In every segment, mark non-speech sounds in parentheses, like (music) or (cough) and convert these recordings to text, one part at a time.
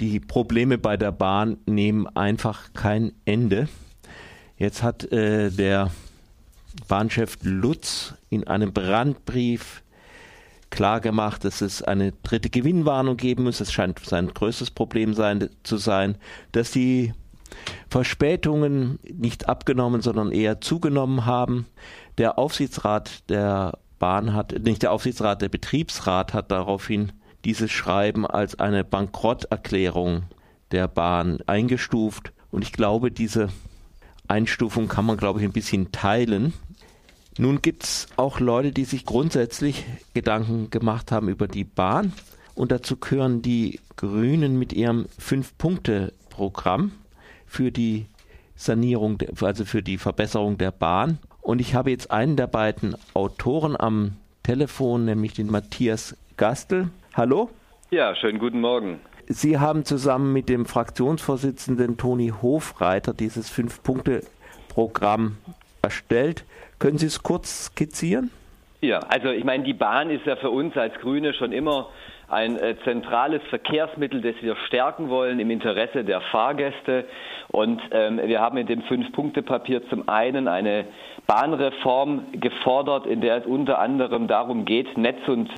Die Probleme bei der Bahn nehmen einfach kein Ende. Jetzt hat äh, der Bahnchef Lutz in einem Brandbrief klargemacht, dass es eine dritte Gewinnwarnung geben muss. Es scheint sein größtes Problem sein, zu sein, dass die Verspätungen nicht abgenommen, sondern eher zugenommen haben. Der Aufsichtsrat der Bahn hat, nicht der Aufsichtsrat, der Betriebsrat hat daraufhin dieses Schreiben als eine Bankrotterklärung der Bahn eingestuft. Und ich glaube, diese Einstufung kann man, glaube ich, ein bisschen teilen. Nun gibt es auch Leute, die sich grundsätzlich Gedanken gemacht haben über die Bahn. Und dazu gehören die Grünen mit ihrem Fünf-Punkte-Programm für die Sanierung, also für die Verbesserung der Bahn. Und ich habe jetzt einen der beiden Autoren am Telefon, nämlich den Matthias Gastel. Hallo? Ja, schönen guten Morgen. Sie haben zusammen mit dem Fraktionsvorsitzenden Toni Hofreiter dieses Fünf-Punkte-Programm erstellt. Können Sie es kurz skizzieren? Ja, also ich meine, die Bahn ist ja für uns als Grüne schon immer ein äh, zentrales Verkehrsmittel, das wir stärken wollen im Interesse der Fahrgäste. Und ähm, wir haben in dem Fünf-Punkte-Papier zum einen eine Bahnreform gefordert, in der es unter anderem darum geht, Netz- und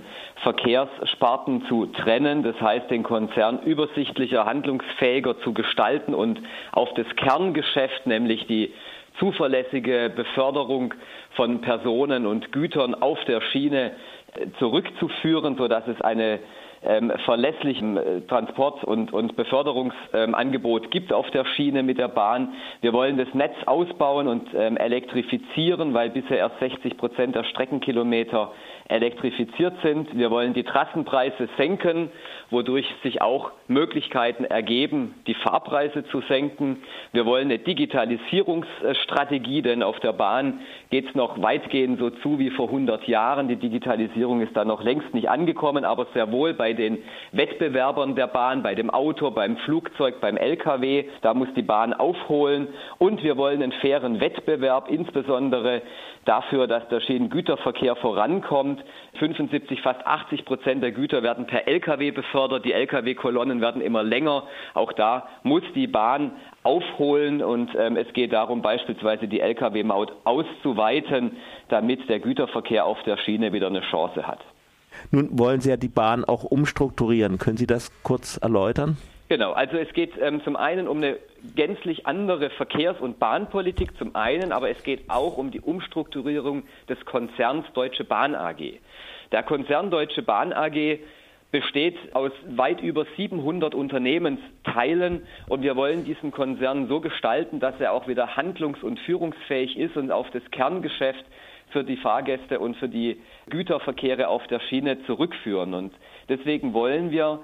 Verkehrssparten zu trennen, das heißt den Konzern übersichtlicher, handlungsfähiger zu gestalten und auf das Kerngeschäft, nämlich die zuverlässige Beförderung von Personen und Gütern auf der Schiene äh, zurückzuführen, sodass es eine ähm, verlässlichen äh, Transport- und, und Beförderungsangebot gibt auf der Schiene mit der Bahn. Wir wollen das Netz ausbauen und ähm, elektrifizieren, weil bisher erst 60 Prozent der Streckenkilometer elektrifiziert sind. Wir wollen die Trassenpreise senken, wodurch sich auch Möglichkeiten ergeben, die Fahrpreise zu senken. Wir wollen eine Digitalisierungsstrategie, denn auf der Bahn geht es noch weitgehend so zu wie vor 100 Jahren. Die Digitalisierung ist da noch längst nicht angekommen, aber sehr wohl bei den Wettbewerbern der Bahn, bei dem Auto, beim Flugzeug, beim Lkw. Da muss die Bahn aufholen. Und wir wollen einen fairen Wettbewerb, insbesondere dafür, dass der Schienengüterverkehr vorankommt. 75, fast 80 Prozent der Güter werden per Lkw befördert. Die Lkw-Kolonnen werden immer länger. Auch da muss die Bahn aufholen und ähm, es geht darum, beispielsweise die Lkw-Maut auszuweiten, damit der Güterverkehr auf der Schiene wieder eine Chance hat. Nun wollen Sie ja die Bahn auch umstrukturieren. Können Sie das kurz erläutern? Genau, also es geht ähm, zum einen um eine gänzlich andere Verkehrs- und Bahnpolitik zum einen, aber es geht auch um die Umstrukturierung des Konzerns Deutsche Bahn AG. Der Konzern Deutsche Bahn AG besteht aus weit über 700 Unternehmensteilen und wir wollen diesen Konzern so gestalten, dass er auch wieder handlungs- und führungsfähig ist und auf das Kerngeschäft für die Fahrgäste und für die Güterverkehre auf der Schiene zurückführen. Und deswegen wollen wir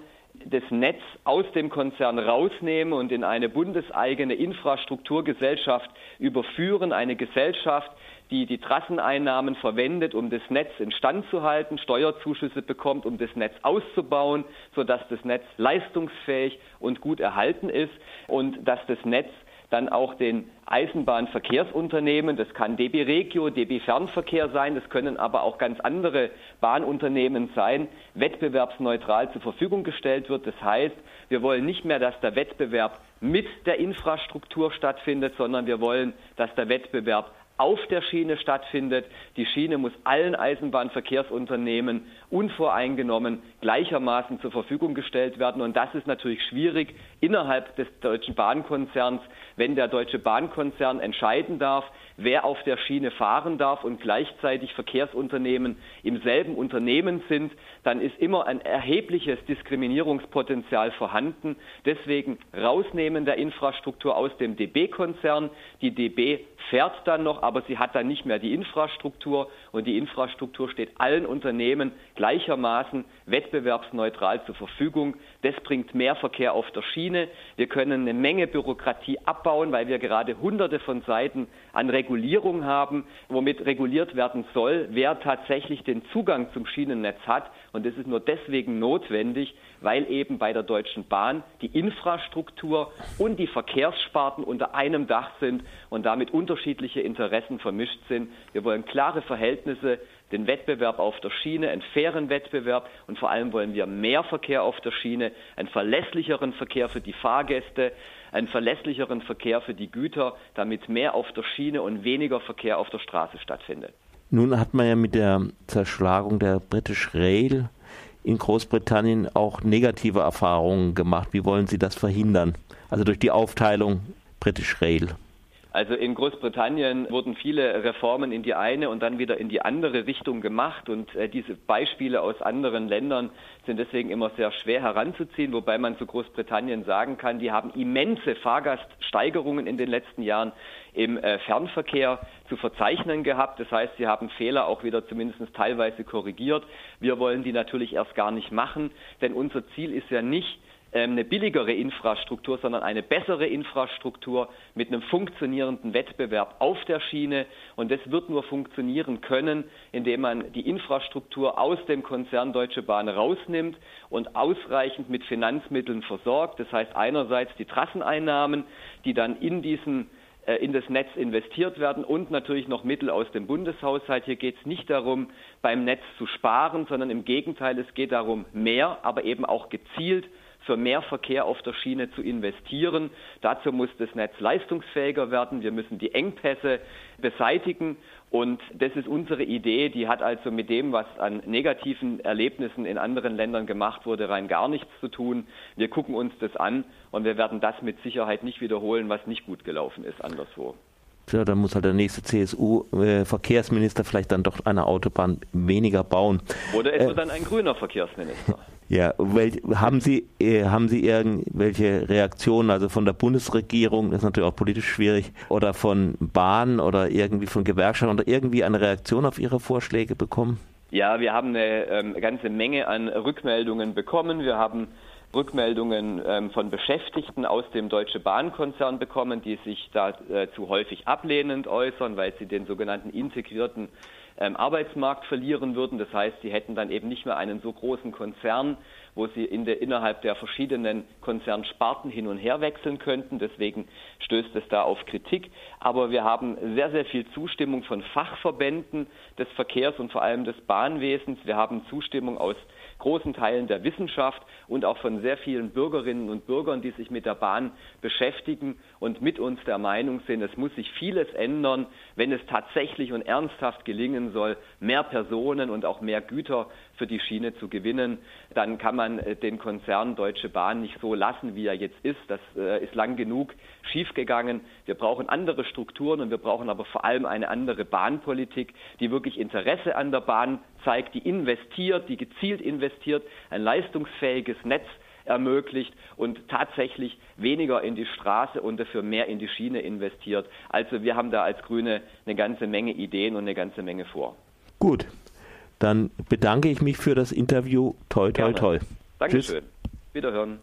das Netz aus dem Konzern rausnehmen und in eine bundeseigene Infrastrukturgesellschaft überführen, eine Gesellschaft, die die Trasseneinnahmen verwendet, um das Netz instand zu halten, Steuerzuschüsse bekommt, um das Netz auszubauen, sodass das Netz leistungsfähig und gut erhalten ist und dass das Netz dann auch den Eisenbahnverkehrsunternehmen, das kann DB Regio, DB Fernverkehr sein, das können aber auch ganz andere Bahnunternehmen sein, wettbewerbsneutral zur Verfügung gestellt wird. Das heißt, wir wollen nicht mehr, dass der Wettbewerb mit der Infrastruktur stattfindet, sondern wir wollen, dass der Wettbewerb auf der Schiene stattfindet. Die Schiene muss allen Eisenbahnverkehrsunternehmen unvoreingenommen gleichermaßen zur Verfügung gestellt werden. Und das ist natürlich schwierig innerhalb des Deutschen Bahnkonzerns, wenn der Deutsche Bahnkonzern entscheiden darf, wer auf der Schiene fahren darf und gleichzeitig Verkehrsunternehmen im selben Unternehmen sind, dann ist immer ein erhebliches Diskriminierungspotenzial vorhanden. Deswegen rausnehmen der Infrastruktur aus dem DB-Konzern. Die DB fährt dann noch, aber sie hat dann nicht mehr die Infrastruktur und die Infrastruktur steht allen Unternehmen gleichermaßen wettbewerbsneutral zur Verfügung. Das bringt mehr Verkehr auf der Schiene. Wir können eine Menge Bürokratie abbauen, weil wir gerade hunderte von Seiten an Regulierung haben, womit reguliert werden soll, wer tatsächlich den Zugang zum Schienennetz hat. Und das ist nur deswegen notwendig, weil eben bei der Deutschen Bahn die Infrastruktur und die Verkehrssparten unter einem Dach sind und damit unterschiedliche Interessen vermischt sind. Wir wollen klare Verhältnisse den Wettbewerb auf der Schiene, einen fairen Wettbewerb und vor allem wollen wir mehr Verkehr auf der Schiene, einen verlässlicheren Verkehr für die Fahrgäste, einen verlässlicheren Verkehr für die Güter, damit mehr auf der Schiene und weniger Verkehr auf der Straße stattfindet. Nun hat man ja mit der Zerschlagung der British Rail in Großbritannien auch negative Erfahrungen gemacht. Wie wollen Sie das verhindern? Also durch die Aufteilung British Rail. Also in Großbritannien wurden viele Reformen in die eine und dann wieder in die andere Richtung gemacht und äh, diese Beispiele aus anderen Ländern sind deswegen immer sehr schwer heranzuziehen, wobei man zu Großbritannien sagen kann, die haben immense Fahrgaststeigerungen in den letzten Jahren im äh, Fernverkehr zu verzeichnen gehabt. Das heißt, sie haben Fehler auch wieder zumindest teilweise korrigiert. Wir wollen die natürlich erst gar nicht machen, denn unser Ziel ist ja nicht, eine billigere Infrastruktur, sondern eine bessere Infrastruktur mit einem funktionierenden Wettbewerb auf der Schiene. Und das wird nur funktionieren können, indem man die Infrastruktur aus dem Konzern Deutsche Bahn rausnimmt und ausreichend mit Finanzmitteln versorgt. Das heißt einerseits die Trasseneinnahmen, die dann in diesen äh, in das Netz investiert werden und natürlich noch Mittel aus dem Bundeshaushalt. Hier geht es nicht darum, beim Netz zu sparen, sondern im Gegenteil, es geht darum, mehr, aber eben auch gezielt für mehr Verkehr auf der Schiene zu investieren. Dazu muss das Netz leistungsfähiger werden. Wir müssen die Engpässe beseitigen. Und das ist unsere Idee. Die hat also mit dem, was an negativen Erlebnissen in anderen Ländern gemacht wurde, rein gar nichts zu tun. Wir gucken uns das an und wir werden das mit Sicherheit nicht wiederholen, was nicht gut gelaufen ist anderswo. Ja, dann muss halt der nächste CSU-Verkehrsminister vielleicht dann doch eine Autobahn weniger bauen. Oder es äh, wird dann ein grüner Verkehrsminister. (laughs) Ja, wel, haben Sie äh, haben Sie irgendwelche Reaktionen, also von der Bundesregierung, das ist natürlich auch politisch schwierig, oder von Bahn oder irgendwie von Gewerkschaften oder irgendwie eine Reaktion auf Ihre Vorschläge bekommen? Ja, wir haben eine ähm, ganze Menge an Rückmeldungen bekommen. Wir haben Rückmeldungen ähm, von Beschäftigten aus dem Deutsche Bahnkonzern bekommen, die sich dazu äh, häufig ablehnend äußern, weil sie den sogenannten integrierten ähm, Arbeitsmarkt verlieren würden. Das heißt, sie hätten dann eben nicht mehr einen so großen Konzern, wo sie in der, innerhalb der verschiedenen Konzernsparten hin und her wechseln könnten. Deswegen stößt es da auf Kritik. Aber wir haben sehr, sehr viel Zustimmung von Fachverbänden des Verkehrs und vor allem des Bahnwesens. Wir haben Zustimmung aus großen Teilen der Wissenschaft und auch von sehr vielen Bürgerinnen und Bürgern, die sich mit der Bahn beschäftigen und mit uns der Meinung sind, es muss sich vieles ändern, wenn es tatsächlich und ernsthaft gelingen soll, mehr Personen und auch mehr Güter für die Schiene zu gewinnen. Dann kann man äh, den Konzern Deutsche Bahn nicht so lassen, wie er jetzt ist. Das äh, ist lang genug schiefgegangen. Wir brauchen andere Strukturen und wir brauchen aber vor allem eine andere Bahnpolitik, die wirklich Interesse an der Bahn zeigt, die investiert, die gezielt investiert, ein leistungsfähiges Netz ermöglicht und tatsächlich weniger in die Straße und dafür mehr in die Schiene investiert. Also wir haben da als Grüne eine ganze Menge Ideen und eine ganze Menge vor. Gut, dann bedanke ich mich für das Interview. Toi, toi, toi. Dankeschön. Tschüss. Wiederhören.